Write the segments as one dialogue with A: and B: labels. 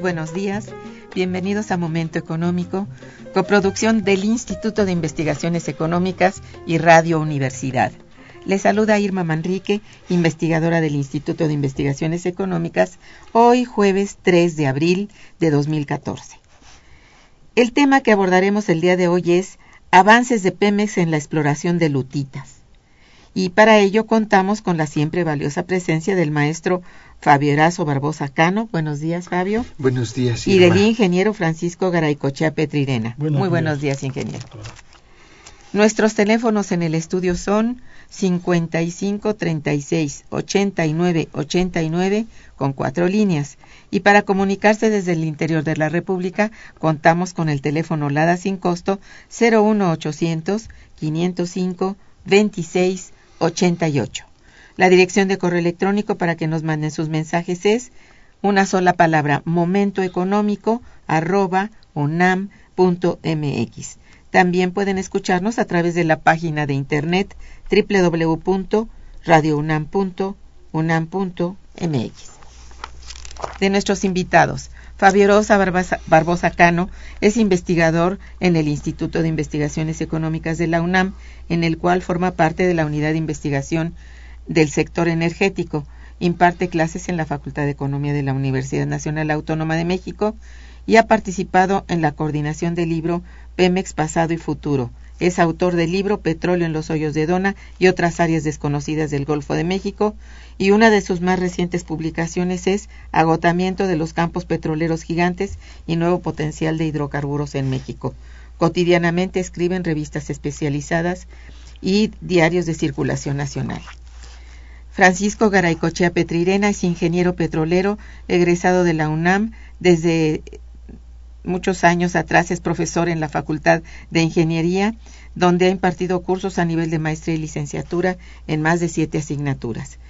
A: Buenos días. Bienvenidos a Momento Económico, coproducción del Instituto de Investigaciones Económicas y Radio Universidad. Les saluda Irma Manrique, investigadora del Instituto de Investigaciones Económicas, hoy jueves 3 de abril de 2014. El tema que abordaremos el día de hoy es avances de Pemex en la exploración de lutitas. Y para ello contamos con la siempre valiosa presencia del maestro Fabio Erazo Barbosa Cano. Buenos días, Fabio.
B: Buenos días.
A: Y del ingeniero Francisco Garaycochea Petrirena. Muy buenos días, ingeniero. Nuestros teléfonos en el estudio son 55 36 89 89 con cuatro líneas. Y para comunicarse desde el interior de la República, contamos con el teléfono LADA sin costo 01800 505 26 88. La dirección de correo electrónico para que nos manden sus mensajes es una sola palabra, momentoeconómico arroba unam.mx. También pueden escucharnos a través de la página de internet www.radiounam.unam.mx. De nuestros invitados, Fabio Rosa Barbosa Cano es investigador en el Instituto de Investigaciones Económicas de la UNAM, en el cual forma parte de la unidad de investigación del sector energético. Imparte clases en la Facultad de Economía de la Universidad Nacional Autónoma de México y ha participado en la coordinación del libro Pemex Pasado y Futuro. Es autor del libro Petróleo en los hoyos de Dona y otras áreas desconocidas del Golfo de México y una de sus más recientes publicaciones es Agotamiento de los campos petroleros gigantes y nuevo potencial de hidrocarburos en México. Cotidianamente escribe en revistas especializadas y diarios de circulación nacional. Francisco Garaycochea Petrirena es ingeniero petrolero, egresado de la UNAM. Desde muchos años atrás es profesor en la Facultad de Ingeniería, donde ha impartido cursos a nivel de maestría y licenciatura en más de siete asignaturas.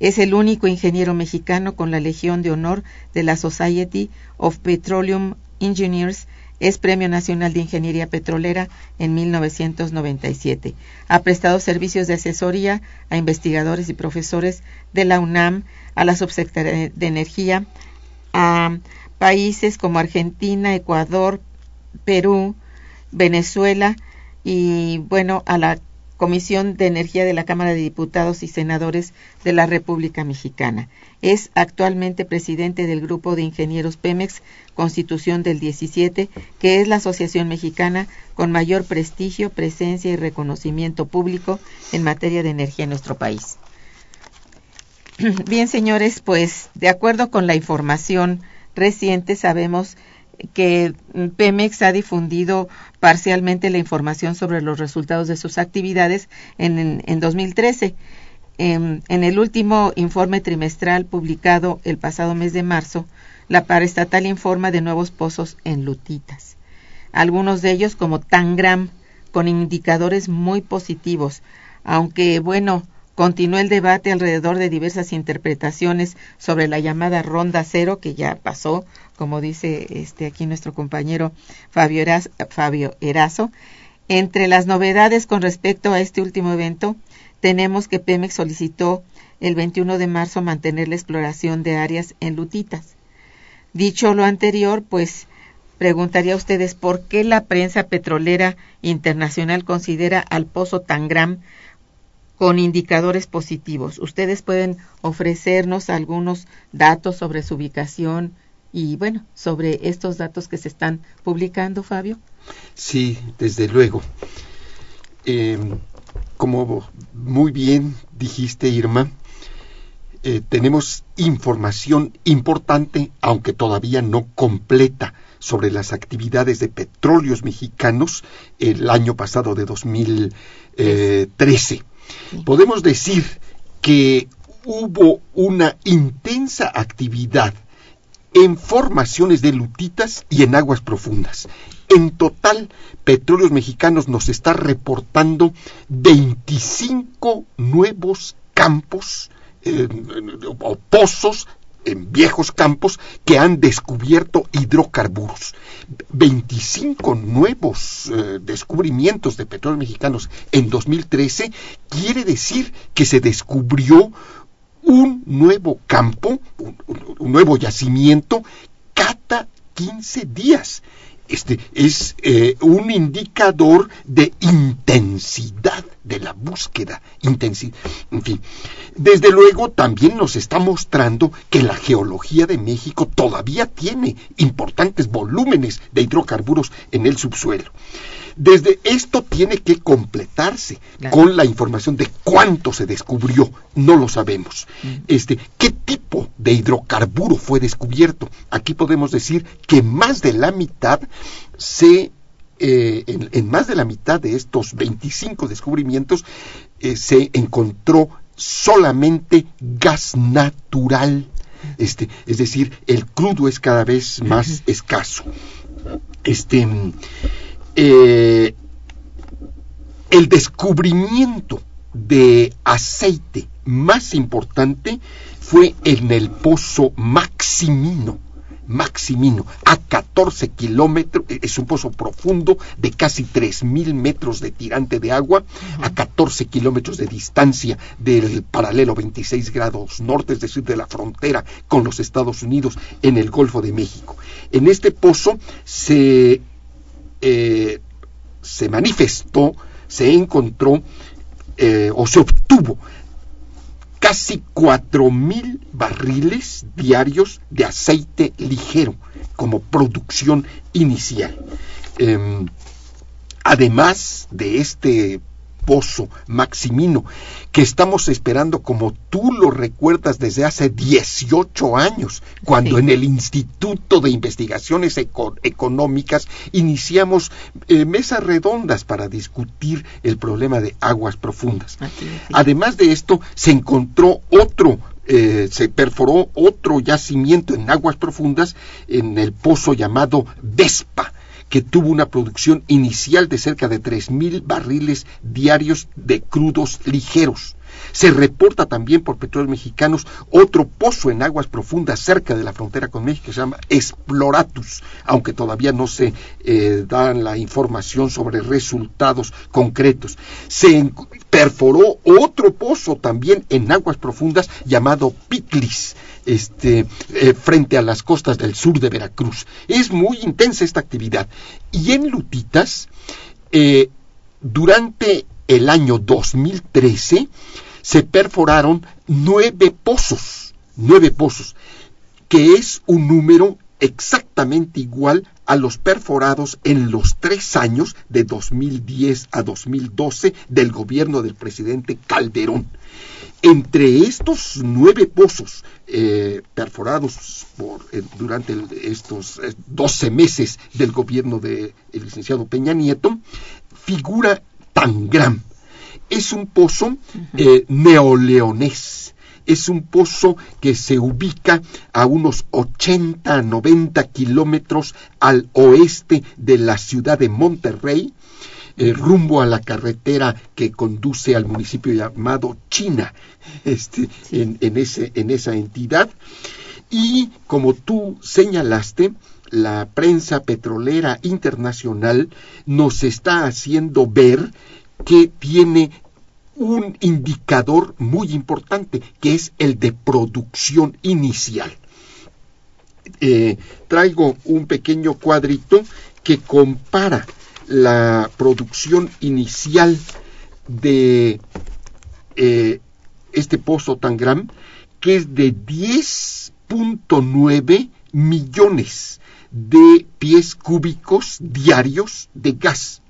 A: Es el único ingeniero mexicano con la Legión de Honor de la Society of Petroleum Engineers es Premio Nacional de Ingeniería Petrolera en 1997. Ha prestado servicios de asesoría a investigadores y profesores de la UNAM, a la Subsecretaría de Energía, a países como Argentina, Ecuador, Perú, Venezuela y bueno, a la Comisión de Energía de la Cámara de Diputados y Senadores de la República Mexicana. Es actualmente presidente del Grupo de Ingenieros Pemex, Constitución del 17, que es la asociación mexicana con mayor prestigio, presencia y reconocimiento público en materia de energía en nuestro país. Bien, señores, pues de acuerdo con la información reciente sabemos que Pemex ha difundido parcialmente la información sobre los resultados de sus actividades en, en, 2013. En, en, el último informe trimestral publicado el pasado mes de marzo, la paraestatal informa de nuevos pozos en lutitas. Algunos de ellos como Tangram, con indicadores muy positivos, aunque bueno, Continúa el debate alrededor de diversas interpretaciones sobre la llamada ronda cero que ya pasó, como dice este aquí nuestro compañero Fabio, Fabio Erazo. Entre las novedades con respecto a este último evento, tenemos que Pemex solicitó el 21 de marzo mantener la exploración de áreas en lutitas. Dicho lo anterior, pues preguntaría a ustedes por qué la prensa petrolera internacional considera al pozo Tangram con indicadores positivos. Ustedes pueden ofrecernos algunos datos sobre su ubicación y, bueno, sobre estos datos que se están publicando, Fabio.
B: Sí, desde luego. Eh, como muy bien dijiste, Irma, eh, tenemos información importante, aunque todavía no completa, sobre las actividades de petróleos mexicanos el año pasado de 2013 podemos decir que hubo una intensa actividad en formaciones de lutitas y en aguas profundas. En total, Petróleos Mexicanos nos está reportando 25 nuevos campos eh, o pozos en viejos campos que han descubierto hidrocarburos. 25 nuevos eh, descubrimientos de petróleo mexicanos en 2013 quiere decir que se descubrió un nuevo campo, un nuevo yacimiento cada 15 días este es eh, un indicador de intensidad de la búsqueda, en fin. Desde luego también nos está mostrando que la geología de México todavía tiene importantes volúmenes de hidrocarburos en el subsuelo. Desde esto tiene que completarse con la información de cuánto se descubrió, no lo sabemos. Mm. Este, qué tipo de hidrocarburo fue descubierto. Aquí podemos decir que más de la mitad se eh, en, más de la mitad de estos 25 descubrimientos eh, se encontró solamente gas natural. Este, es decir, el crudo es cada vez más escaso. Este, eh, el descubrimiento de aceite más importante fue en el pozo Maximino. Maximino, a 14 kilómetros, e-, es un pozo profundo de casi 3.000 metros de tirante de agua, a 14 kilómetros de distancia del paralelo 26 grados norte, es decir, de la frontera con los Estados Unidos en el Golfo de México. En este pozo se eh, se manifestó, se encontró eh, o se obtuvo casi cuatro mil barriles diarios de aceite ligero como producción inicial. Em, además de este pozo Maximino, que estamos esperando como tú lo recuerdas desde hace 18 años, cuando en el Instituto de Investigaciones Económicas iniciamos eh, mesas redondas para discutir el problema de aguas profundas. Además de esto, se encontró otro eh, se perforó otro yacimiento en aguas profundas en el pozo llamado Vespa, que tuvo una producción inicial de cerca de 3.000 barriles diarios de crudos ligeros. Se reporta también por petróleos mexicanos otro pozo en aguas profundas cerca de la frontera con México que se llama Exploratus, aunque todavía no se eh, da la información sobre resultados concretos. Se perforó otro pozo también en aguas profundas llamado Pitlis este, eh, frente a las costas del sur de Veracruz. Es muy intensa esta actividad. Y en Lutitas, eh, durante el año 2013 se perforaron nueve pozos, nueve pozos, que es un número exactamente igual a los perforados en los tres años de 2010 a 2012 del gobierno del presidente Calderón. Entre estos nueve pozos eh, perforados por, eh, durante el, estos eh, 12 meses del gobierno del licenciado Peña Nieto, figura Tangram. Es un pozo eh, neoleonés es un pozo que se ubica a unos 80, 90 kilómetros al oeste de la ciudad de Monterrey, eh, rumbo a la carretera que conduce al municipio llamado China, este, en, en, ese, en esa entidad. Y como tú señalaste, la prensa petrolera internacional nos está haciendo ver que tiene un indicador muy importante, que es el de producción inicial. Eh, traigo un pequeño cuadrito que compara la producción inicial de eh, este pozo Tangram, que es de 10.9 millones de pies cúbicos diarios de gas.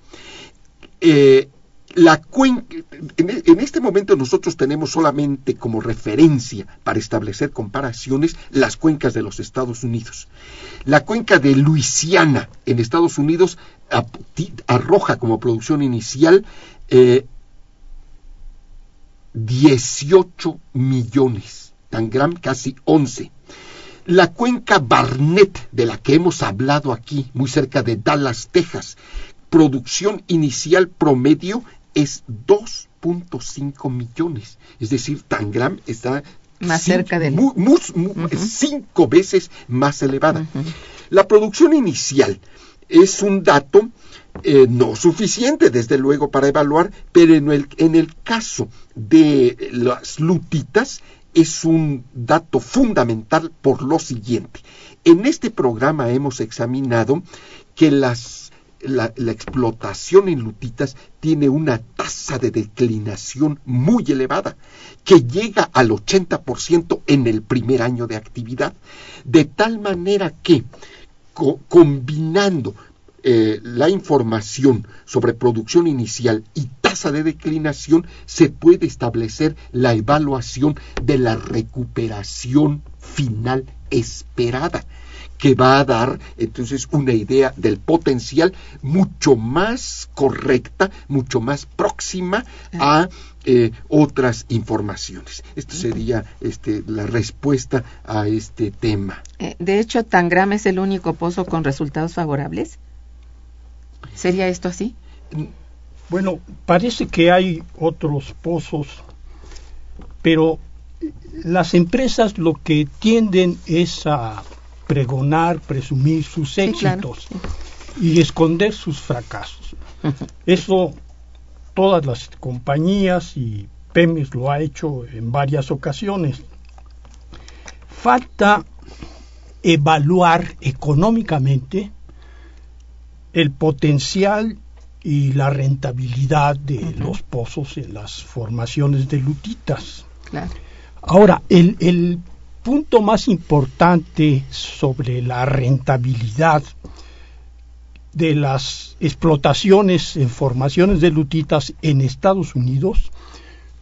B: Eh, en, en, este momento nosotros tenemos solamente como referencia para establecer comparaciones las cuencas de los Estados Unidos. La cuenca de Luisiana en Estados Unidos arroja como producción inicial eh, 18 millones, tan gran casi 11. La cuenca Barnett, de la que hemos hablado aquí, muy cerca de Dallas, Texas, producción inicial promedio es 2.5 millones. Es decir, Tangram está
A: más cinco, cerca del...
B: Mu, mu, mu, uh -huh. cinco veces más elevada. Uh -huh. La producción inicial es un dato eh, no suficiente, desde luego, para evaluar, pero en el, en el caso de las lutitas es un dato fundamental por lo siguiente. En este programa hemos examinado que las la, la, explotación en lutitas tiene una tasa de declinación muy elevada, que llega al 80% en el primer año de actividad, de tal manera que co combinando eh, la información sobre producción inicial y tasa de declinación, se puede establecer la evaluación de la recuperación final esperada que va a dar entonces una idea del potencial mucho más correcta, mucho más próxima a eh, otras informaciones. Esta sería este, la respuesta a este tema.
A: Eh, de hecho, Tangram es el único pozo con resultados favorables. ¿Sería esto así?
C: Bueno, parece que hay otros pozos, pero las empresas lo que tienden es a pregonar, presumir sus éxitos sí, claro. y esconder sus fracasos. Eso todas las compañías y Pemex lo ha hecho en varias ocasiones. Falta evaluar económicamente el potencial y la rentabilidad de uh -huh. los pozos en las formaciones de lutitas.
A: Claro.
C: Ahora, el, el punto más importante sobre la rentabilidad de las explotaciones en formaciones de lutitas en Estados Unidos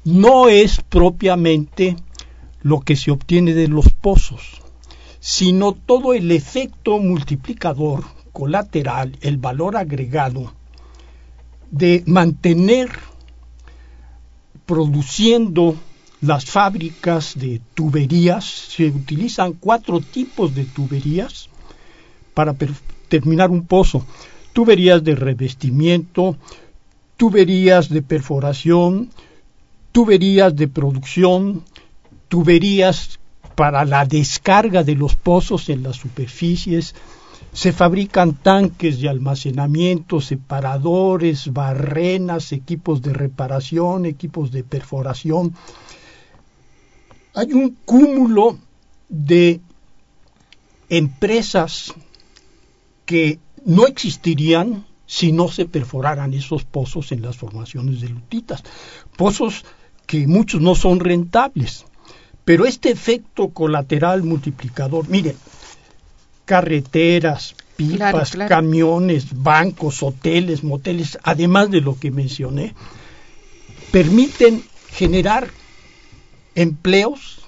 C: no es propiamente lo que se obtiene de los pozos, sino todo el efecto multiplicador colateral, el valor agregado de mantener produciendo las fábricas de tuberías, se utilizan cuatro tipos de tuberías para terminar un pozo. Tuberías de revestimiento, tuberías de perforación, tuberías de producción, tuberías para la descarga de los pozos en las superficies, se fabrican tanques de almacenamiento, separadores, barrenas, equipos de reparación, equipos de perforación, hay un cúmulo de empresas que no existirían si no se perforaran esos pozos en las formaciones de lutitas. Pozos que muchos no son rentables. Pero este efecto colateral multiplicador, miren, carreteras, pipas, camiones, bancos, hoteles, moteles, además de lo que mencioné, permiten generar empleos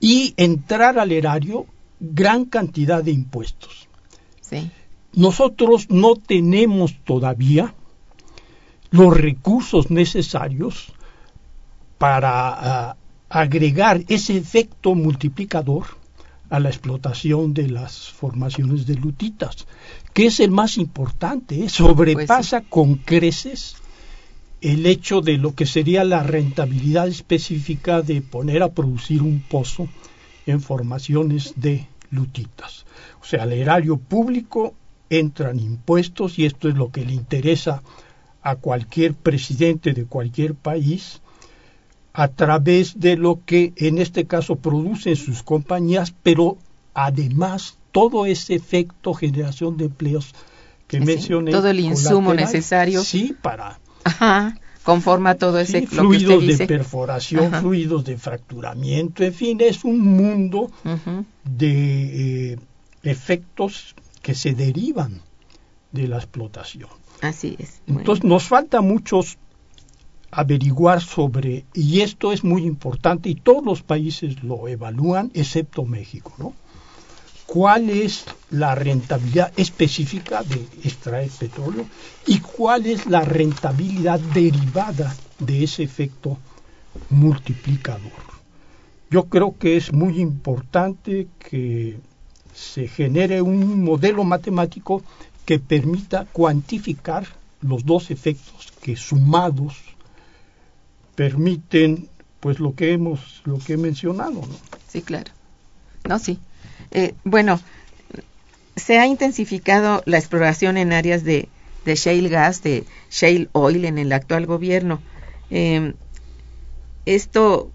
C: y entrar al erario gran cantidad de impuestos. Nosotros no tenemos todavía los recursos necesarios para ah, agregar ese efecto multiplicador a la explotación de las formaciones de lutitas, que es el más importante, ¿eh? sobrepasa pues con creces el hecho de lo que sería la rentabilidad específica de poner a producir un pozo en formaciones de lutitas. O sea, al erario público entran impuestos y esto es lo que le interesa a cualquier presidente de cualquier país a través de lo que en este caso producen sus compañías, pero además todo ese efecto generación de empleos que mencioné.
A: todo el insumo necesario.
C: Sí, para.
A: Ajá, conforma todo ese.
C: fluidos de perforación, fluidos de fracturamiento, en fin, es un mundo de eh, efectos que se derivan de la explotación.
A: Así es.
C: Entonces nos falta muchos averiguar sobre, y esto es muy importante, y todos los países lo evalúan, excepto México, ¿no? ¿Cuál es la rentabilidad específica de extraer petróleo y cuál es la rentabilidad derivada de ese efecto multiplicador? Yo creo que es muy importante que se genere un modelo matemático que permita cuantificar los dos efectos que sumados permiten pues lo que hemos lo que he mencionado ¿no?
A: sí claro no sí eh, bueno se ha intensificado la exploración en áreas de, de shale gas de shale oil en el actual gobierno. Em, esto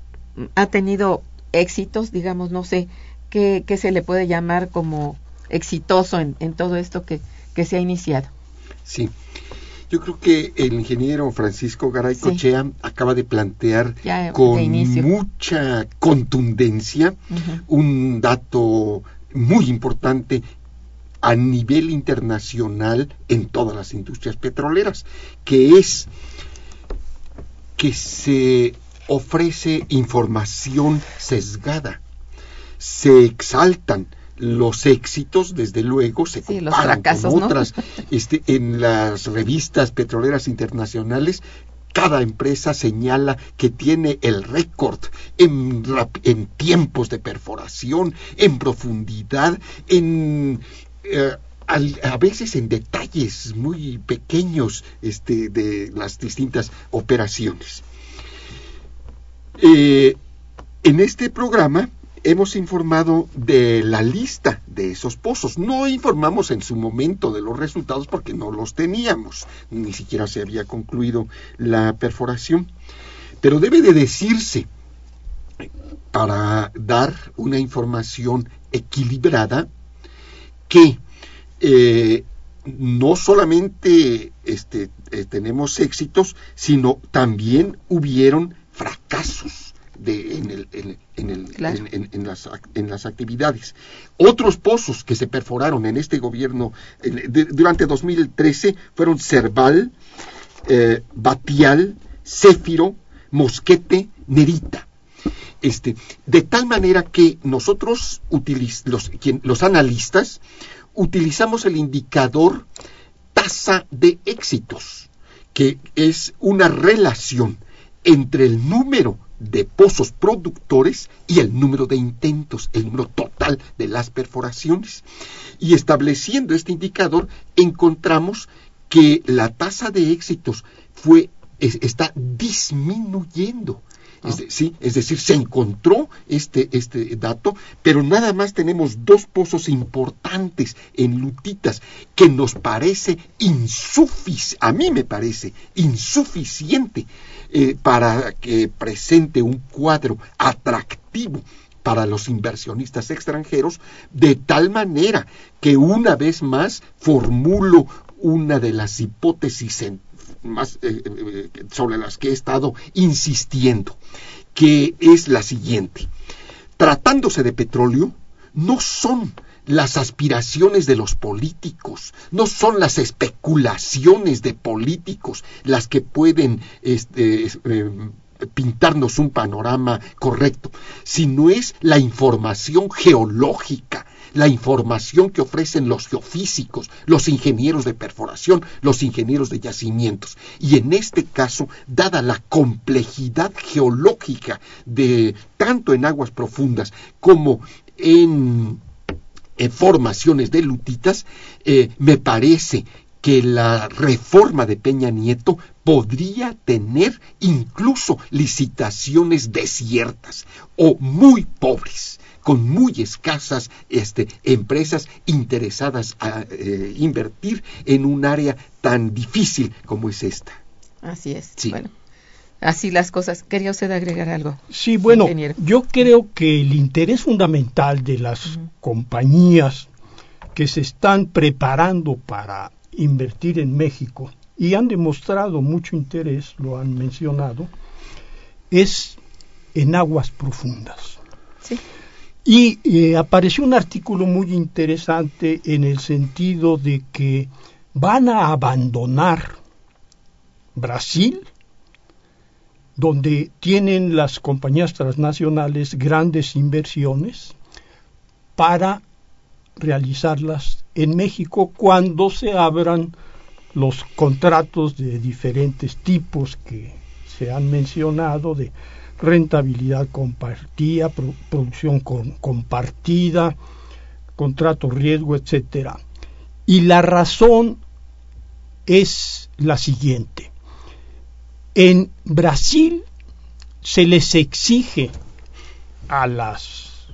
A: ha tenido éxitos digamos no sé qué, se le puede llamar como exitoso en, en todo esto que, que se ha iniciado
B: sí yo creo que el ingeniero Francisco Garay Cochea acaba de plantear con mucha contundencia un dato muy importante a nivel internacional en todas las industrias petroleras, que es que se ofrece información sesgada, se exaltan los éxitos, desde luego, se comparan con otras. Este, en las revistas petroleras internacionales, cada empresa señala que tiene el récord en, en, tiempos de perforación, en profundidad, en eh, a veces en detalles muy pequeños este, de las distintas operaciones. Eh, en este programa hemos informado de la lista de esos pozos. No informamos en su momento de los resultados porque no los teníamos, ni siquiera se había concluido la perforación. Pero debe de decirse, para dar una información equilibrada, que eh, no solamente este, eh, tenemos éxitos, sino también hubieron fracasos en, las, actividades. Otros pozos que se perforaron en este gobierno durante 2013 fueron Cerval, eh, Batial, Céfiro, Mosquete, Nerita. Este, de tal manera que nosotros, los, los analistas, utilizamos el indicador tasa de éxitos, que es una relación entre el número de pozos productores y el número de intentos, el número total de las perforaciones. Y estableciendo este indicador, encontramos que la tasa de éxitos fue, está disminuyendo. Es, sí, es decir, se encontró este, este dato, pero nada más tenemos dos pozos importantes en lutitas que nos parece insuficiente, a mí me parece insuficiente eh, para que presente un cuadro atractivo para los inversionistas extranjeros, de tal manera que una vez más formulo una de las hipótesis más, eh, eh, sobre las que he estado insistiendo, que es la siguiente. Tratándose de petróleo, no son las aspiraciones de los políticos, no son las especulaciones de políticos las que pueden este, eh, pintarnos un panorama correcto, sino es la información geológica, la información que ofrecen los geofísicos, los ingenieros de perforación, los ingenieros de yacimientos. Y en este caso, dada la complejidad geológica de tanto en aguas profundas como en, formaciones de lutitas, eh, me parece que la reforma de Peña Nieto podría tener incluso licitaciones desiertas o muy pobres con muy escasas este, empresas interesadas a eh, invertir en un área tan difícil como es esta.
A: Así es. Bueno, así las cosas. ¿Quería usted agregar algo?
C: Sí, bueno, yo creo que el interés fundamental de las compañías que se están preparando para invertir en México y han demostrado mucho interés, lo han mencionado, es en aguas profundas. Sí. Y eh, apareció un artículo muy interesante en el sentido de que van a abandonar Brasil, donde tienen las compañías transnacionales grandes inversiones, para realizarlas en México cuando se abran los contratos de diferentes tipos que se han mencionado, de rentabilidad compartida, producción compartida, contrato riesgo, etcétera. Y la razón es la siguiente. En Brasil se les exige a las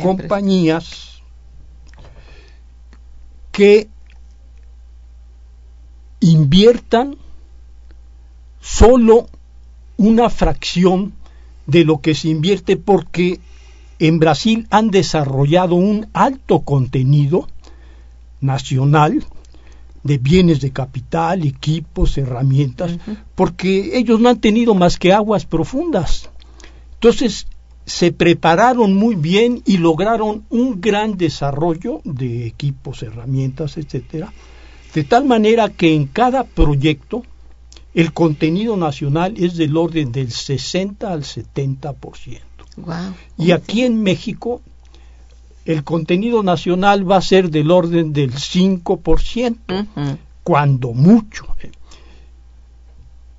C: compañías que inviertan solo una fracción de lo que se invierte porque en Brasil han desarrollado un alto contenido nacional de bienes de capital, equipos, herramientas, porque ellos no han tenido más que aguas profundas. Entonces, se prepararon muy bien y lograron un gran desarrollo de equipos, herramientas, etcétera, de tal manera que en cada proyecto el contenido nacional es del orden del 60 al 70%. Y aquí en México el contenido nacional va a ser del orden del 5%, cuando mucho.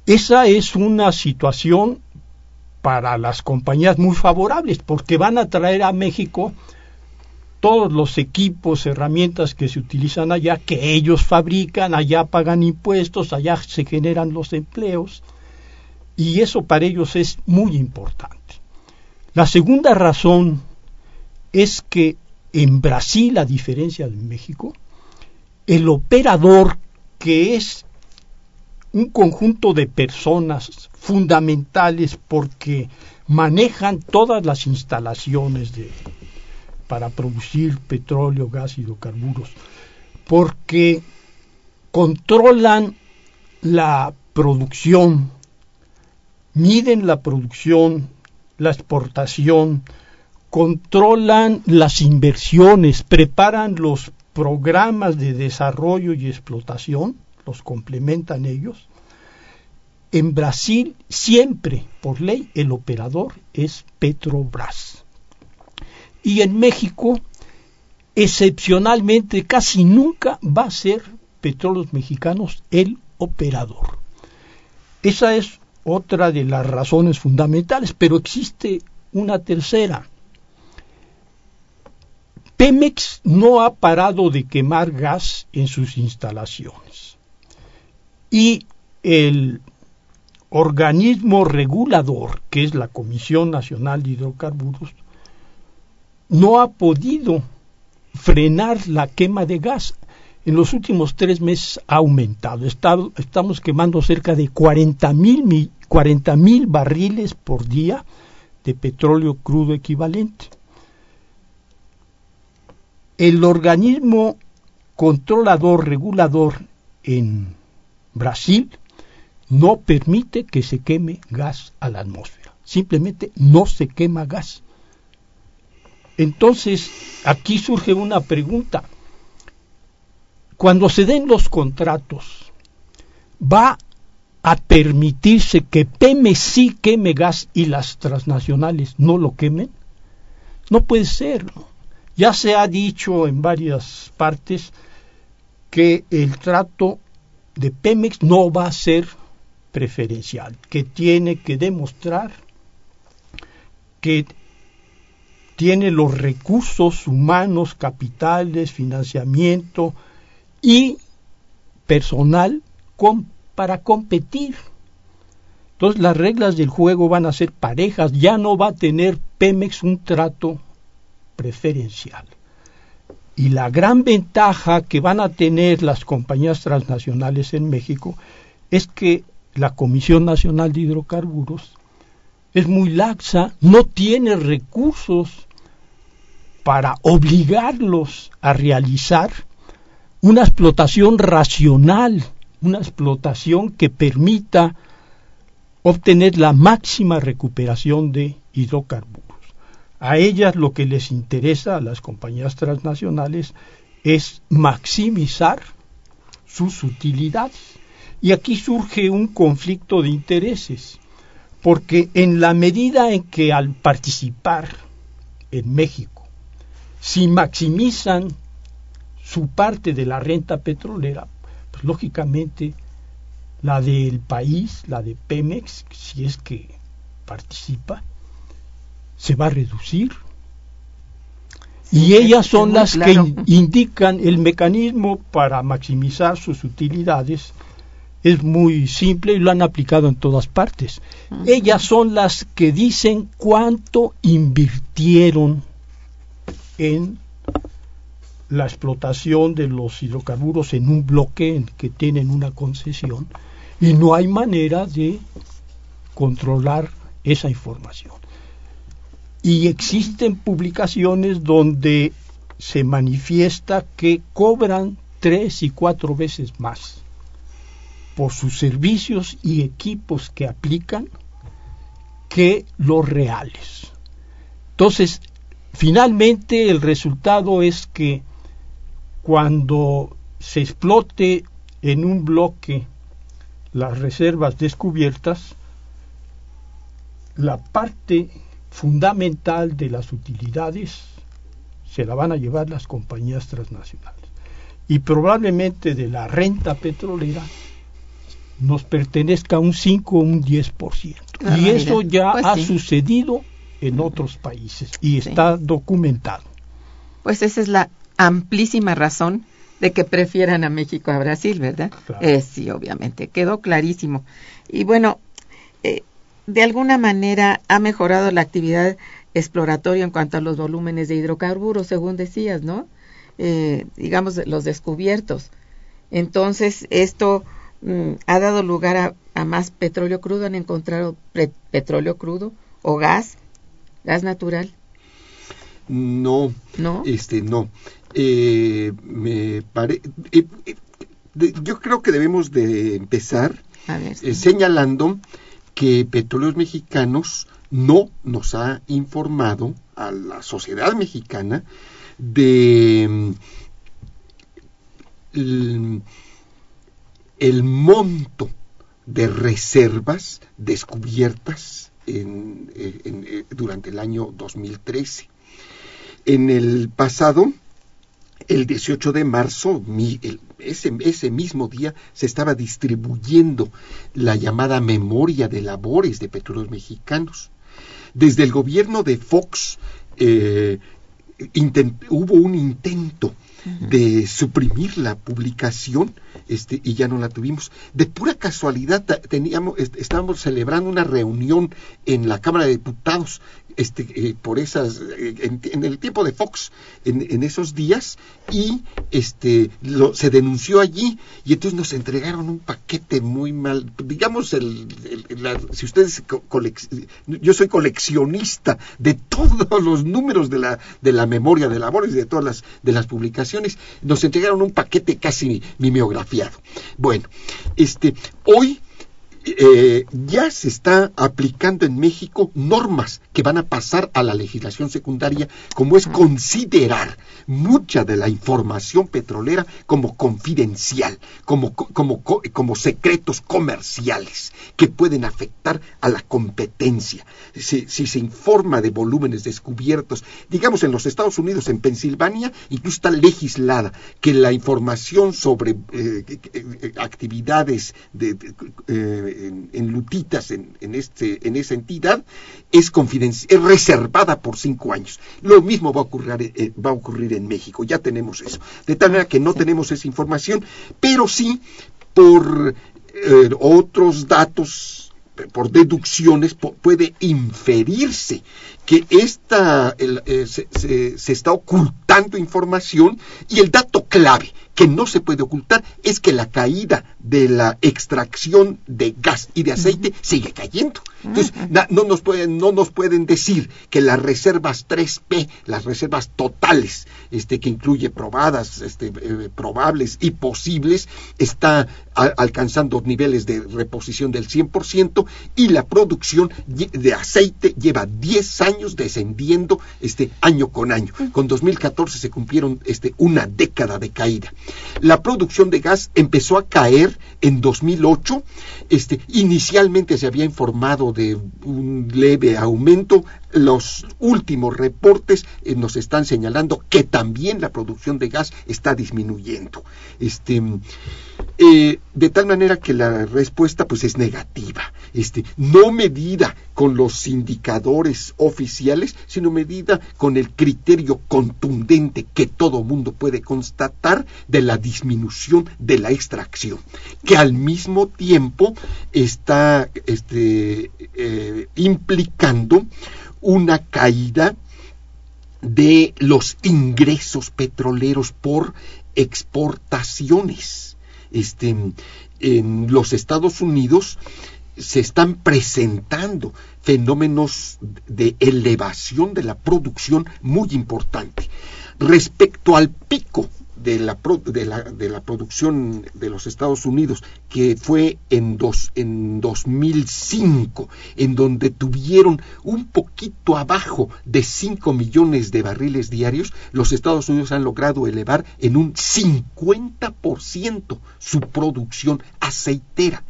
C: Esa es una situación para las compañías muy favorables, porque van a traer a México todos los equipos, herramientas que se utilizan allá, que ellos fabrican, allá pagan impuestos, allá se generan los empleos, y eso para ellos es muy importante. La segunda razón es que en Brasil, a diferencia de México, el operador, que es un conjunto de personas fundamentales porque manejan todas las instalaciones de, para producir petróleo, gas, hidrocarburos, porque controlan la producción, miden la producción, la exportación, controlan las inversiones, preparan los programas de desarrollo y explotación, los complementan ellos. En Brasil siempre, por ley, el operador es Petrobras y en México excepcionalmente casi nunca va a ser Petróleos Mexicanos el operador. Esa es otra de las razones fundamentales, pero existe una tercera. Pemex no ha parado de quemar gas en sus instalaciones. Y el organismo regulador, que es la Comisión Nacional de Hidrocarburos, no ha podido frenar la quema de gas. En los últimos tres meses ha aumentado. estamos quemando cerca de 40 mil 40 barriles por día de petróleo crudo equivalente. El organismo controlador, regulador en Brasil no permite que se queme gas a la atmósfera. Simplemente no se quema gas. Entonces, aquí surge una pregunta. Cuando se den los contratos, ¿va a permitirse que Pemex sí queme gas y las transnacionales no lo quemen? No puede ser. Ya se ha dicho en varias partes que el trato de Pemex no va a ser preferencial, que tiene que demostrar que tiene los recursos humanos, capitales, financiamiento y personal para competir. Entonces las reglas del juego van a ser parejas, ya no va a tener Pemex un trato preferencial. Y la gran ventaja que van a tener las compañías transnacionales en México es que la Comisión Nacional de Hidrocarburos es muy laxa, no tiene recursos para obligarlos a realizar una explotación racional, una explotación que permita obtener la máxima recuperación de hidrocarburos. A ellas lo que les interesa a las compañías transnacionales es maximizar sus utilidades. Y aquí surge un conflicto de intereses, porque en la medida en que al participar en México si maximizan su parte de la renta petrolera, pues lógicamente la del país, la de Pemex, si es que participa, se va a reducir. y ellas son las que indican el mecanismo para maximizar sus utilidades. Es muy simple y lo han aplicado en todas partes. Ellas son las que dicen cuánto invirtieron en la explotación de los hidrocarburos en un bloque que tienen una concesión y no hay manera de controlar esa información. Y existen publicaciones donde se manifiesta que cobran tres y cuatro veces más por sus servicios y equipos que aplican que los reales. Entonces, Finalmente el resultado es que cuando se explote en un bloque las reservas descubiertas, la parte fundamental de las utilidades se la van a llevar las compañías transnacionales. Y probablemente de la renta petrolera nos pertenezca un 5 o un 10%. y eso ya pues ha sucedido en otros países y está documentado.
A: Pues esa es la amplísima razón de que prefieran a México a Brasil, ¿verdad? Eh, sí, obviamente, quedó clarísimo. Y bueno, eh, de alguna manera ha mejorado la actividad exploratoria en cuanto a los volúmenes de hidrocarburos, según decías, ¿no? Eh, digamos, los descubiertos. Entonces, esto mm, ha dado lugar a, a, más petróleo crudo, han encontrado petróleo crudo o gas gas natural?
B: No, no, este, no. Eh, me pare... Eh, eh, yo creo que debemos de empezar señalando que Petróleos Mexicanos no nos ha informado a la sociedad mexicana de mm, el monto de reservas descubiertas eh, durante el año 2013. En el pasado, el 18 de marzo, ese, mismo día, se estaba distribuyendo la llamada memoria de labores de petróleos mexicanos. Desde el gobierno de Fox eh, hubo un intento de suprimir la publicación este, y ya no la tuvimos. De pura casualidad teníamos, estábamos celebrando una reunión en la Cámara de Diputados este, eh, por esas, eh, en, en el tiempo de Fox, en, en esos días, y este, lo- se denunció allí, y entonces nos entregaron un paquete muy mal, digamos, el, si ustedes, yo soy coleccionista de todos los números de la, de la memoria de labores, de todas las, de las publicaciones, nos entregaron un paquete casi mimeografiado. Bueno, este, hoy eh, ya se está aplicando en México normas que van a pasar a la legislación secundaria, como es considerar mucha de la información petrolera como confidencial, como, co- como, co- como secretos comerciales que pueden afectar a la competencia. Si, se informa de volúmenes descubiertos, digamos en los Estados Unidos, en Pensilvania, incluso está legislada que la información sobre eh, eh, eh, actividades de, de- en, lutitas en, en este, en esa entidad es confidencial, es reservada por cinco años. Lo mismo va a ocurrir, va a ocurrir en México, ya tenemos eso. De tal manera que no tenemos esa información, pero sí por eh, otros datos, por deducciones, puede inferirse que esta, el, eh, se, se- se está ocultando información y el dato clave que no se puede ocultar es que la caída de la extracción de gas y de aceite sigue cayendo. Entonces, na- no, nos pueden, no nos pueden decir que las reservas 3P, las reservas totales, este, que incluye probadas, este, eh, probables y posibles, está a- alcanzando niveles de reposición del 100% y la producción de aceite lleva 10 años descendiendo este, año con año. Con 2014 se cumplieron este, una década de caída. La producción de gas empezó a caer en 2008. Este, inicialmente se había informado de un leve aumento. Los últimos reportes eh, nos están señalando que también la producción de gas está disminuyendo. Este, eh, de tal manera que la respuesta pues es negativa. Este, no medida con los indicadores oficiales, sino medida con el criterio contundente que todo mundo puede constatar de la disminución de la extracción, que al mismo tiempo está este, eh, implicando una caída de los ingresos petroleros por exportaciones. Este, en los Estados Unidos se están presentando fenómenos de elevación de la producción muy importante. Respecto al pico de la, de la, de la producción de los Estados Unidos, que fue en, dos, en 2005, en donde tuvieron un poquito abajo de 5 millones de barriles diarios, los Estados Unidos han logrado elevar en un 50% su producción aceitera.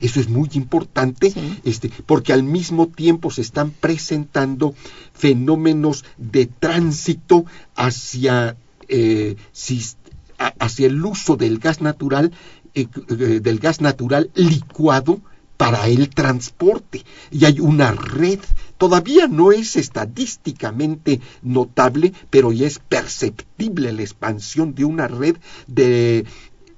B: Eso es muy importante,
A: Sí.
B: este, porque al mismo tiempo se están presentando fenómenos de tránsito hacia, eh, sis- a- hacia el uso del gas natural, eh, eh, del gas natural licuado para el transporte. Y hay una red, todavía no es estadísticamente notable, pero ya es perceptible la expansión de una red de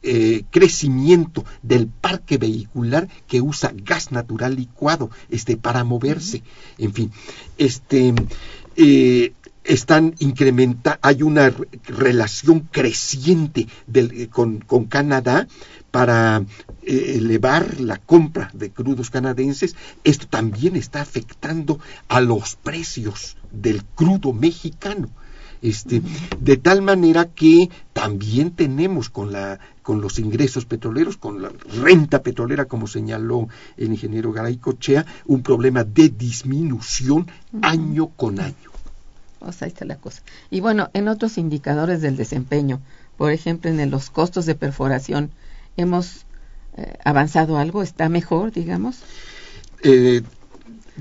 B: eh, crecimiento del parque vehicular que usa gas natural licuado este para moverse en fin este eh, están incrementa hay una re- relación creciente del- eh, con, con Canadá para eh, elevar la compra de crudos canadienses esto también está afectando a los precios del crudo mexicano. Este, de tal manera que también tenemos con la con los ingresos petroleros, con la renta petrolera, como señaló el ingeniero Garay Cochea, un problema de disminución año con año.
A: O sea, ahí está la cosa. Y bueno, en otros indicadores del desempeño, por ejemplo, en el- los costos de perforación, ¿hemos eh, avanzado algo? ¿Está mejor, digamos?
B: Eh,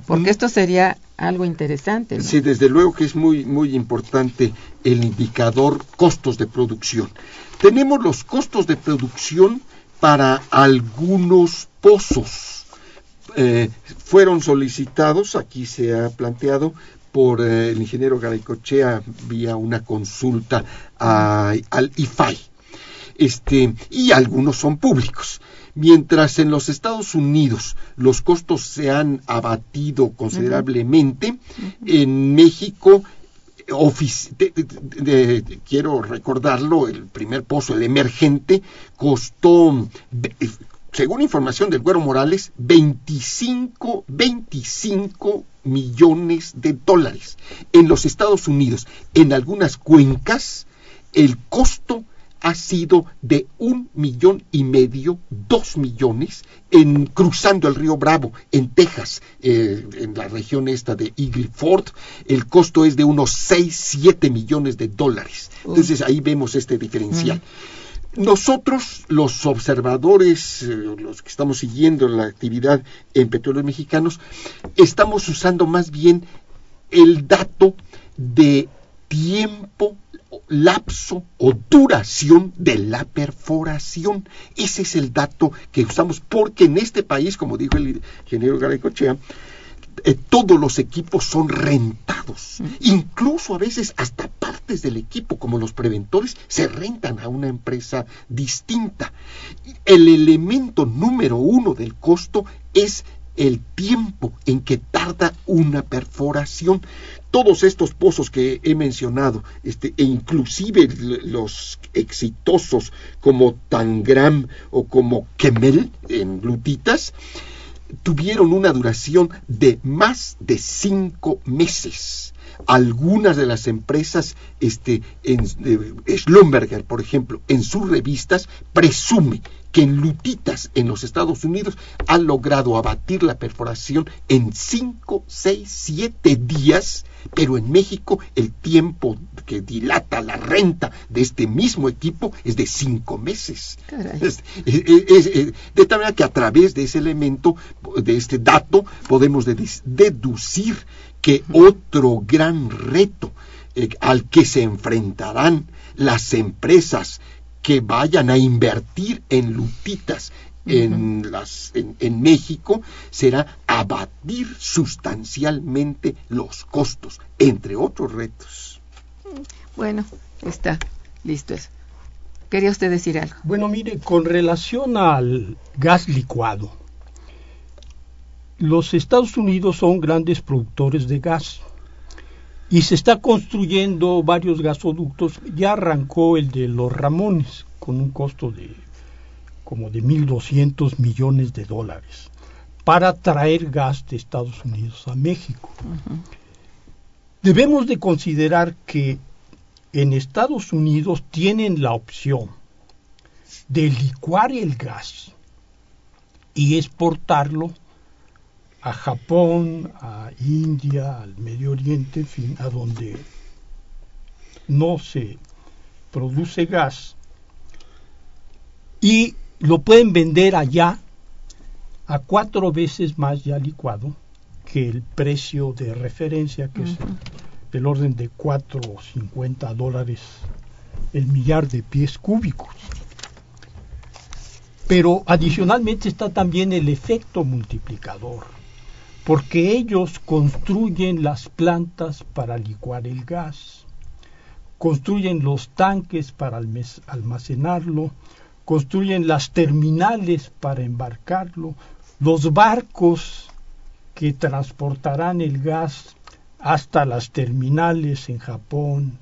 A: Porque esto sería algo interesante. ¿no?
B: Sí, desde luego que es muy, muy importante el indicador costos de producción. Tenemos los costos de producción para algunos pozos. Eh, fueron solicitados, aquí se ha planteado, por eh, el ingeniero Garaycochea vía una consulta a- al IFAI. este, y algunos son públicos. Mientras en los Estados Unidos los costos se han abatido considerablemente, en México quiero recordarlo, el primer pozo, el emergente, costó, según información del Güero Morales, 25, 25 millones de dólares. En los Estados Unidos, en algunas cuencas, el costo ha sido de un millón y medio, dos millones, en cruzando el río Bravo, en Texas, eh, en la región esta de Eagle Ford, el costo es de unos seis, siete millones de dólares. Entonces ahí vemos este diferencial. Nosotros, los observadores, eh, los que estamos siguiendo la actividad en petróleos mexicanos, estamos usando más bien el dato de tiempo lapso o duración de la perforación. Ese es el dato que usamos porque en este país, como dijo el ingeniero Garaycochea, eh, todos los equipos son rentados. Incluso a veces hasta partes del equipo, como los preventores, se rentan a una empresa distinta. El elemento número uno del costo es el tiempo en que tarda una perforación todos estos pozos que he mencionado, este, e inclusive los exitosos como Tangram o como Kemel en glutitas, tuvieron una duración de más de cinco meses. Algunas de las empresas, este, en, Schlumberger, por ejemplo, en sus revistas presume que en lutitas en los Estados Unidos ha logrado abatir la perforación en 5, 6, 7 días, pero en México el tiempo que dilata la renta de este mismo equipo es de 5 meses. de tal manera que a través de ese elemento, de este dato, podemos deducir que otro gran reto eh, al que se enfrentarán las empresas que vayan a invertir en lutitas en, las, en, México será abatir sustancialmente los costos, entre otros retos.
A: Bueno, está listo eso. ¿Quería usted decir algo?
C: Bueno, mire, con relación al gas licuado, los Estados Unidos son grandes productores de gas y se está construyendo varios gasoductos. Ya arrancó el de los Ramones con un costo de como de 1.200 millones de dólares para traer gas de Estados Unidos a México. Debemos de considerar que en Estados Unidos tienen la opción de licuar el gas y exportarlo a Japón, a India, al Medio Oriente, en fin, a donde no se produce gas, y lo pueden vender allá a cuatro veces más ya licuado que el precio de referencia, que es del orden de 4,50 dólares el millar de pies cúbicos. Pero adicionalmente está también el efecto multiplicador porque ellos construyen las plantas para licuar el gas, construyen los tanques para almacenarlo, construyen las terminales para embarcarlo, los barcos que transportarán el gas hasta las terminales en Japón,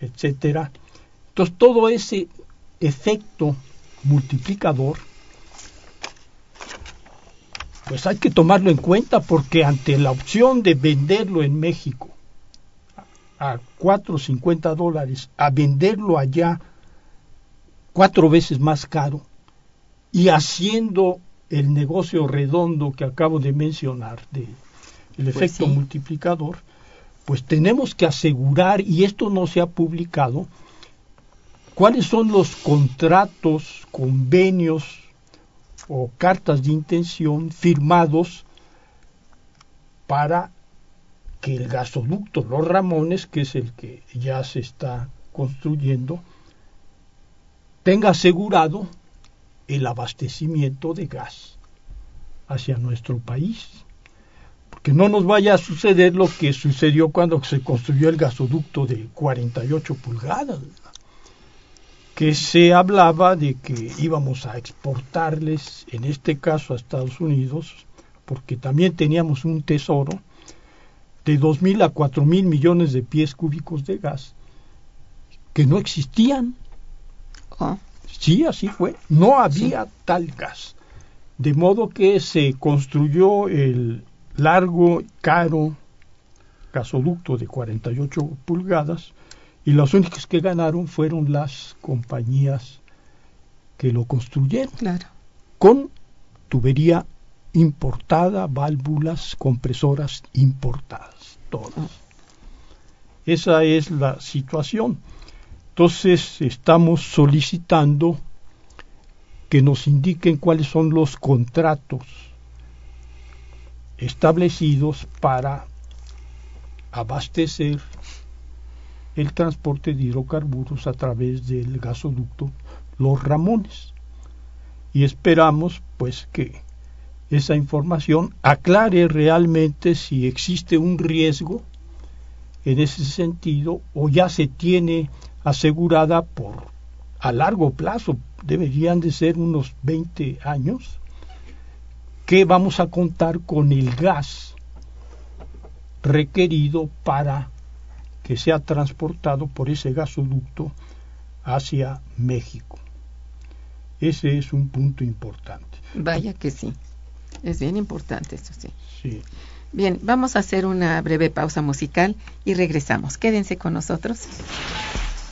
C: etcétera. Entonces todo ese efecto multiplicador pues hay que tomarlo en cuenta porque ante la opción de venderlo en México a 4.50 dólares, a venderlo allá cuatro veces más caro y haciendo el negocio redondo que acabo de mencionar de el pues efecto multiplicador, pues tenemos que asegurar, y esto no se ha publicado, cuáles son los contratos, convenios o cartas de intención firmados para que el gasoducto Los Ramones, que es el que ya se está construyendo, tenga asegurado el abastecimiento de gas hacia nuestro país. Porque no nos vaya a suceder lo que sucedió cuando se construyó el gasoducto de 48 pulgadas. que se hablaba de que íbamos a exportarles, en este caso a Estados Unidos, porque también teníamos un tesoro de dos mil a cuatro mil millones de pies cúbicos de gas que no existían.
A: Oh,
C: Sí, así fue. No había tal gas. De modo que se construyó el largo, caro gasoducto de 48 pulgadas y las únicas que ganaron fueron las compañías que lo construyeron
A: claro.
C: con tubería importada, válvulas, compresoras importadas, todas. Esa es la situación. Entonces estamos solicitando que nos indiquen cuáles son los contratos establecidos para abastecer el transporte de hidrocarburos a través del gasoducto Los Ramones. Y esperamos pues que esa información aclare realmente si existe un riesgo en ese sentido o ya se tiene asegurada por a largo plazo, deberían de ser unos 20 años, que vamos a contar con el gas requerido para que sea transportado por ese gasoducto hacia México. Ese es un punto importante.
A: Vaya que sí. Es bien importante esto, sí.
C: Sí.
A: Bien, vamos a hacer una breve pausa musical y regresamos. Quédense con nosotros.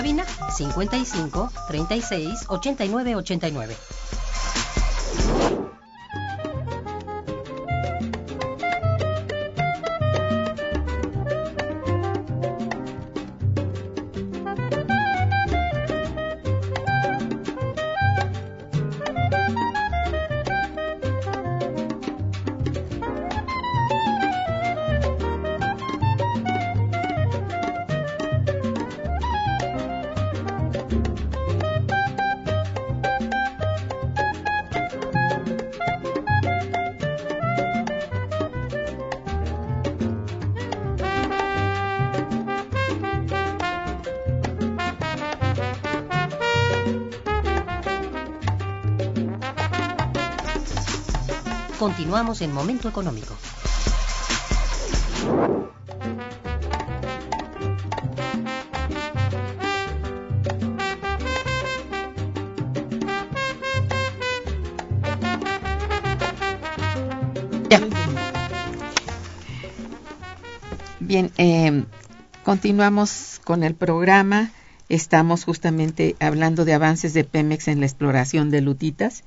D: Cabina 55 36 89 89. Continuamos en Momento Económico.
A: Bien, eh, continuamos con el programa. Estamos justamente hablando de avances de Pemex en la exploración de lutitas,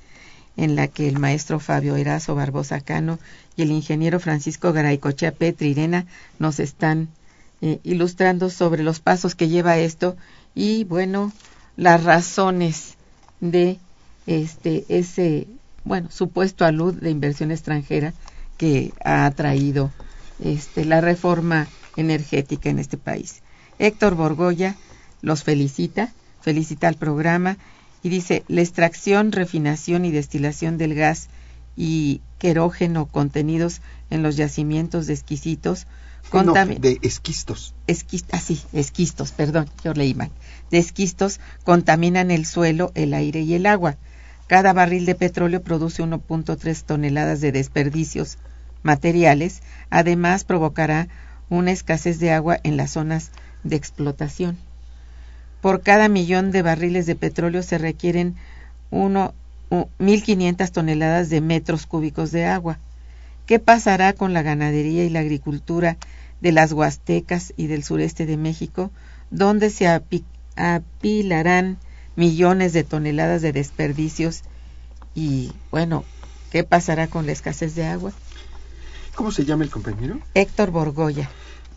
A: en la que el maestro Fabio Erazo Barbosa Cano y el ingeniero Francisco Garaycochea Petrirena nos están eh, ilustrando sobre los pasos que lleva esto y bueno, las razones de este ese bueno, supuesto alud de inversión extranjera que ha traído este la reforma energética en este país. Héctor Borgoya los felicita, felicita al programa y dice, la extracción, refinación y destilación del gas y querógeno contenidos en los yacimientos de exquisitos
B: no, de esquistos.
A: ah, esquistos, perdón, yo leí mal. De esquistos contaminan el suelo, el aire y el agua. Cada barril de petróleo produce 1.3 toneladas de desperdicios materiales. Además, provocará una escasez de agua en las zonas de explotación. Por cada millón de barriles de petróleo se requieren 1.500 toneladas de metros cúbicos de agua. ¿Qué pasará con la ganadería y la agricultura de las Huastecas y del sureste de México, donde se apilarán millones de toneladas de desperdicios? Y bueno, ¿qué pasará con la escasez de agua?
B: ¿Cómo se llama el compañero?
A: Héctor Borgoya.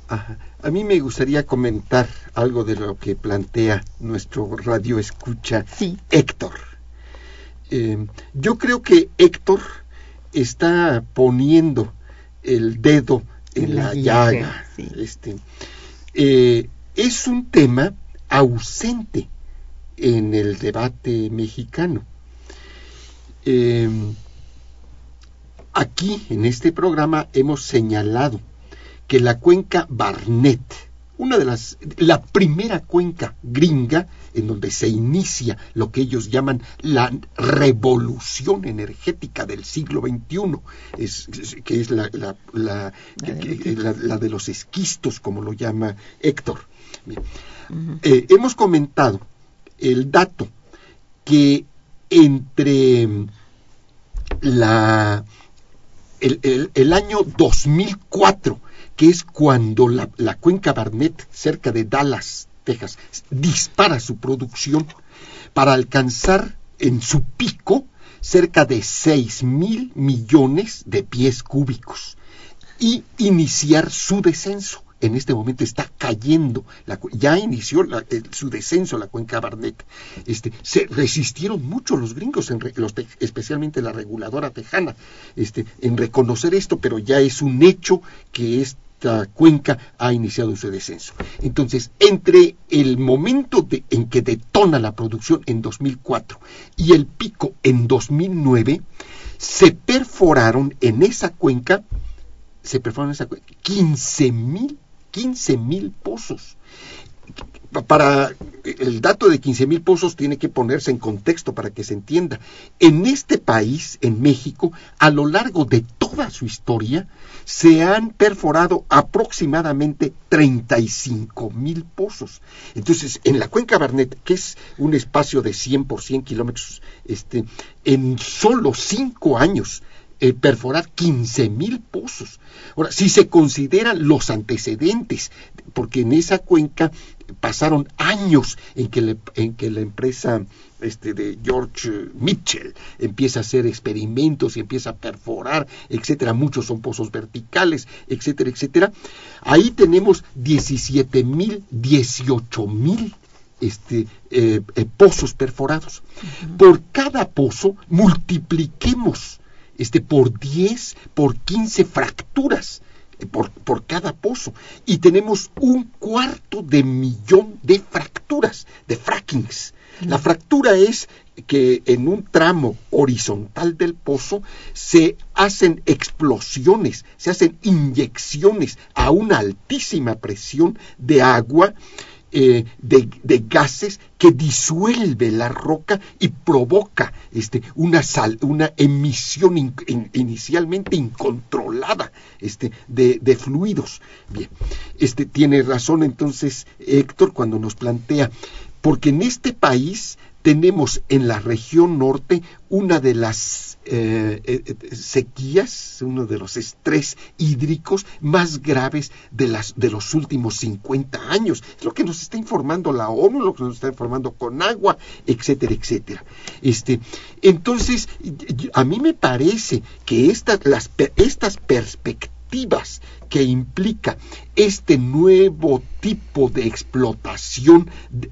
B: A mí me gustaría comentar algo de lo que plantea nuestro radio escucha Héctor. Eh, yo creo que Héctor está poniendo el dedo en la, llaga. Este, eh, es un tema ausente en el debate mexicano. Eh, aquí, en este programa, hemos señalado que la cuenca Barnett una de las, la primera cuenca gringa en donde se inicia lo que ellos llaman la revolución energética del siglo XXI, es, que es la, la, de los esquistos, como lo llama Héctor. Eh, hemos comentado el dato que entre la, el, el, el año 2004 que es cuando la, cuenca Barnett, cerca de Dallas, Texas, dispara su producción para alcanzar en su pico cerca de 6 mil millones de pies cúbicos y iniciar su descenso. En este momento está cayendo, ya inició su descenso la cuenca Barnett. Este, se resistieron mucho los gringos, especialmente la reguladora tejana, este, en reconocer esto, pero ya es un hecho que es esta cuenca ha iniciado su descenso. Entonces, entre el momento en que detona la producción en 2004 y el pico en 2009, se perforaron en esa cuenca, se perforaron en esa cuenca 15 mil 15 mil pozos para el dato de 15 mil pozos tiene que ponerse en contexto para que se entienda. En este país, en México, a lo largo de toda su historia, se han perforado aproximadamente 35 mil pozos. Entonces, en la cuenca Barnett, que es un espacio de 100 por 100 kilómetros, este, en solo cinco años eh, perforar 15 mil pozos. Ahora, si se consideran los antecedentes, porque en esa cuenca pasaron años en que, en que la empresa este, de George Mitchell empieza a hacer experimentos y empieza a perforar, etcétera. Muchos son pozos verticales, etcétera, etcétera. Ahí tenemos 17 mil, 18 mil este, eh, eh, pozos perforados. Por cada pozo multipliquemos este, por 10, por 15 fracturas eh, por, por, cada pozo. Y tenemos un cuarto de millón de fracturas, de frackings. La fractura es que en un tramo horizontal del pozo se hacen explosiones, se hacen inyecciones a una altísima presión de agua eh, de, gases que disuelve la roca y provoca este, una, sal, una emisión inicialmente incontrolada este, de, de, fluidos. Bien, este, tiene razón entonces Héctor cuando nos plantea, porque en este país tenemos en la región norte una de las eh, eh, sequías, uno de los estrés hídricos más graves de, las, de los últimos 50 años. Es lo que nos está informando la ONU, lo que nos está informando con agua, etcétera, etcétera. Este, entonces, a mí me parece que estas, estas perspectivas que implica este nuevo tipo de explotación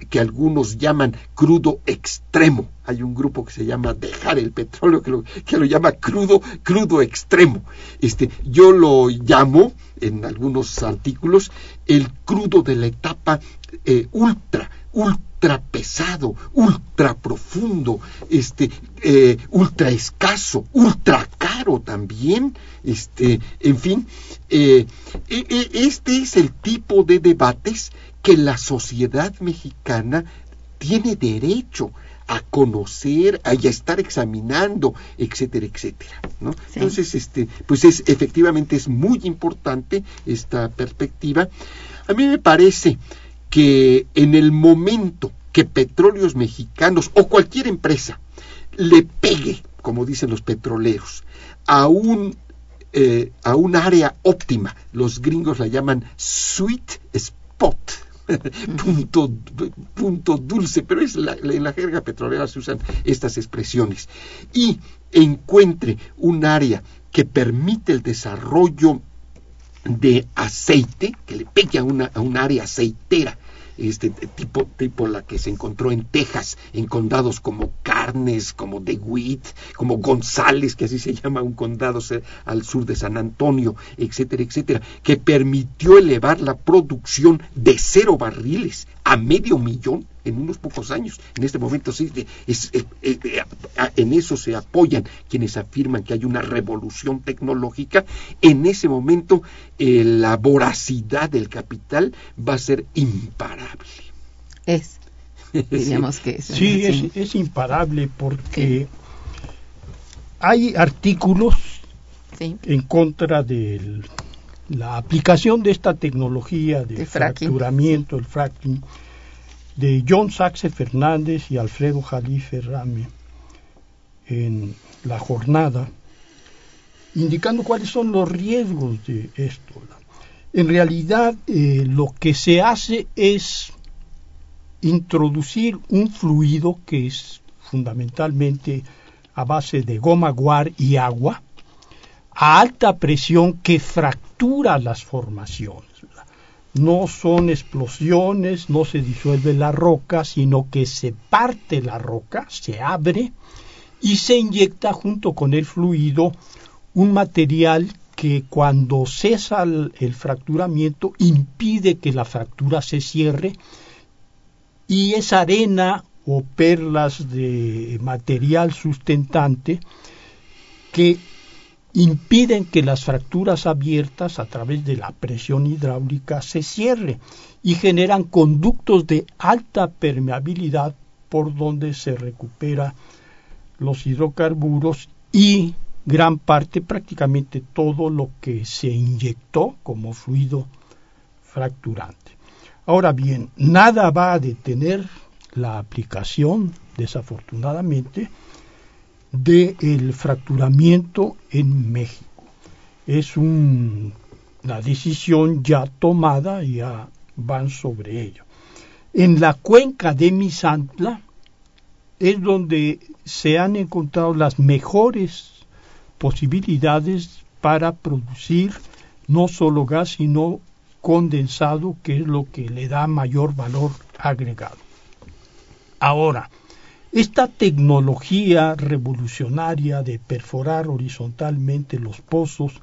B: que algunos llaman crudo extremo. Hay un grupo que se llama dejar el petróleo que lo, que lo llama crudo, crudo extremo. Este, yo lo llamo en algunos artículos el crudo de la etapa eh, ultra, ultra pesado, ultra profundo, este, eh, ultra escaso, ultra caro también, este, en fin, eh, e, e, este es el tipo de debates que la sociedad mexicana tiene derecho a conocer, a estar examinando, etcétera, etcétera. ¿no? Entonces, este, pues es efectivamente es muy importante esta perspectiva. A mí me parece que en el momento que petróleos mexicanos o cualquier empresa le pegue, como dicen los petroleros, a un eh, a un área óptima, los gringos la llaman sweet spot, punto, punto dulce, pero es en la jerga petrolera se usan estas expresiones, y encuentre un área que permite el desarrollo de aceite, que le pegue a, una, a un área aceitera, este tipo, tipo la que se encontró en Texas, en condados como Carnes, como DeWitt, como González, que así se llama un condado al sur de San Antonio, etcétera, etcétera, que permitió elevar la producción de cero barriles a medio millón en unos pocos años. En este momento sí, es, en eso se apoyan quienes afirman que hay una revolución tecnológica. En ese momento eh, la voracidad del capital va a ser imparable.
A: Es. Diríamos que es.
C: Sí, es, imparable porque hay artículos en contra de la aplicación de esta tecnología de, fracturamiento, el fracking de John Saxe Fernández y Alfredo Jalife Rame en la jornada, indicando cuáles son los riesgos de esto. En realidad, eh, lo que se hace es introducir un fluido que es fundamentalmente a base de goma guar y agua, a alta presión que fractura las formaciones no son explosiones, no se disuelve la roca, sino que se parte la roca, se abre y se inyecta junto con el fluido un material que cuando cesa el, fracturamiento impide que la fractura se cierre y esa arena o perlas de material sustentante que impiden que las fracturas abiertas a través de la presión hidráulica se cierren y generan conductos de alta permeabilidad por donde se recupera los hidrocarburos y gran parte, prácticamente todo lo que se inyectó como fluido fracturante. Ahora bien, nada va a detener la aplicación, desafortunadamente, del fracturamiento en México. Es una decisión ya tomada, ya van sobre ello. En la cuenca de Misantla es donde se han encontrado las mejores posibilidades para producir no solo gas, sino condensado, que es lo que le da mayor valor agregado. Ahora, esta tecnología revolucionaria de perforar horizontalmente los pozos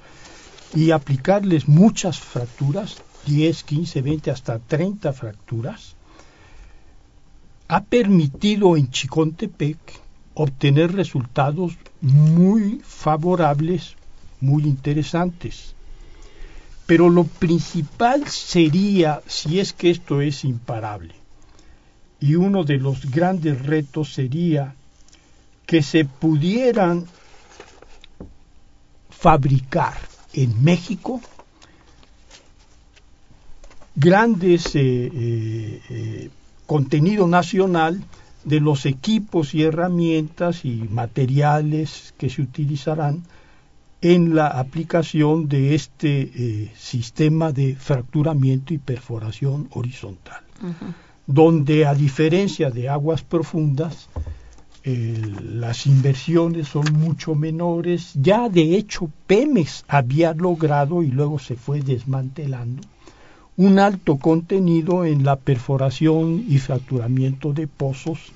C: y aplicarles muchas fracturas, 10, 15, 20, hasta 30 fracturas, ha permitido en Chicontepec obtener resultados muy favorables, muy interesantes. Pero lo principal sería, si es que esto es imparable, y uno de los grandes retos sería que se pudieran fabricar en México grandes eh, eh, eh, contenido nacional de los equipos y herramientas y materiales que se utilizarán en la aplicación de este sistema de fracturamiento y perforación horizontal donde a diferencia de aguas profundas, las inversiones son mucho menores. Ya de hecho Pemex había logrado y luego se fue desmantelando un alto contenido en la perforación y fracturamiento de pozos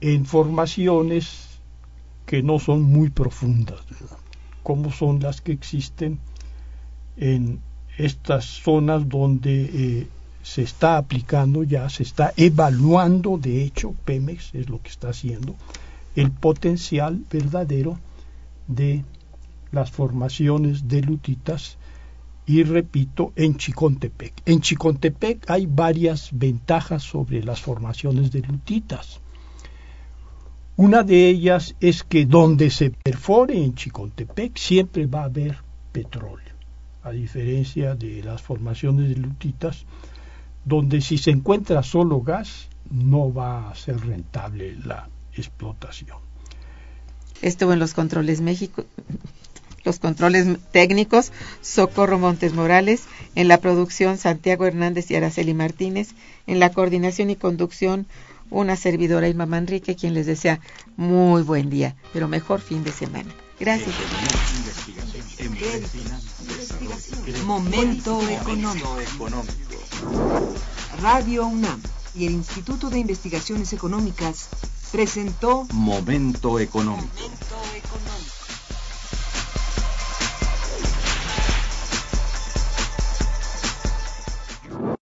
C: en formaciones que no son muy profundas, como son las que existen en estas zonas donde eh, se está aplicando ya, se está evaluando, de hecho, Pemex es lo que está haciendo, el potencial verdadero de las formaciones de lutitas y repito, en Chicontepec. En Chicontepec hay varias ventajas sobre las formaciones de lutitas. Una de ellas es que donde se perfore en Chicontepec siempre va a haber petróleo, a diferencia de las formaciones de lutitas, donde si se encuentra solo gas no va a ser rentable la explotación.
A: Estuvo en los controles México, los controles técnicos Socorro Montes Morales, en la producción Santiago Hernández y Araceli Martínez, en la coordinación y conducción una servidora Irma Manrique, quien les desea muy buen día, pero mejor fin de semana. Gracias.
E: Momento económico. Radio UNAM y el Instituto de Investigaciones Económicas presentó
F: Momento económico.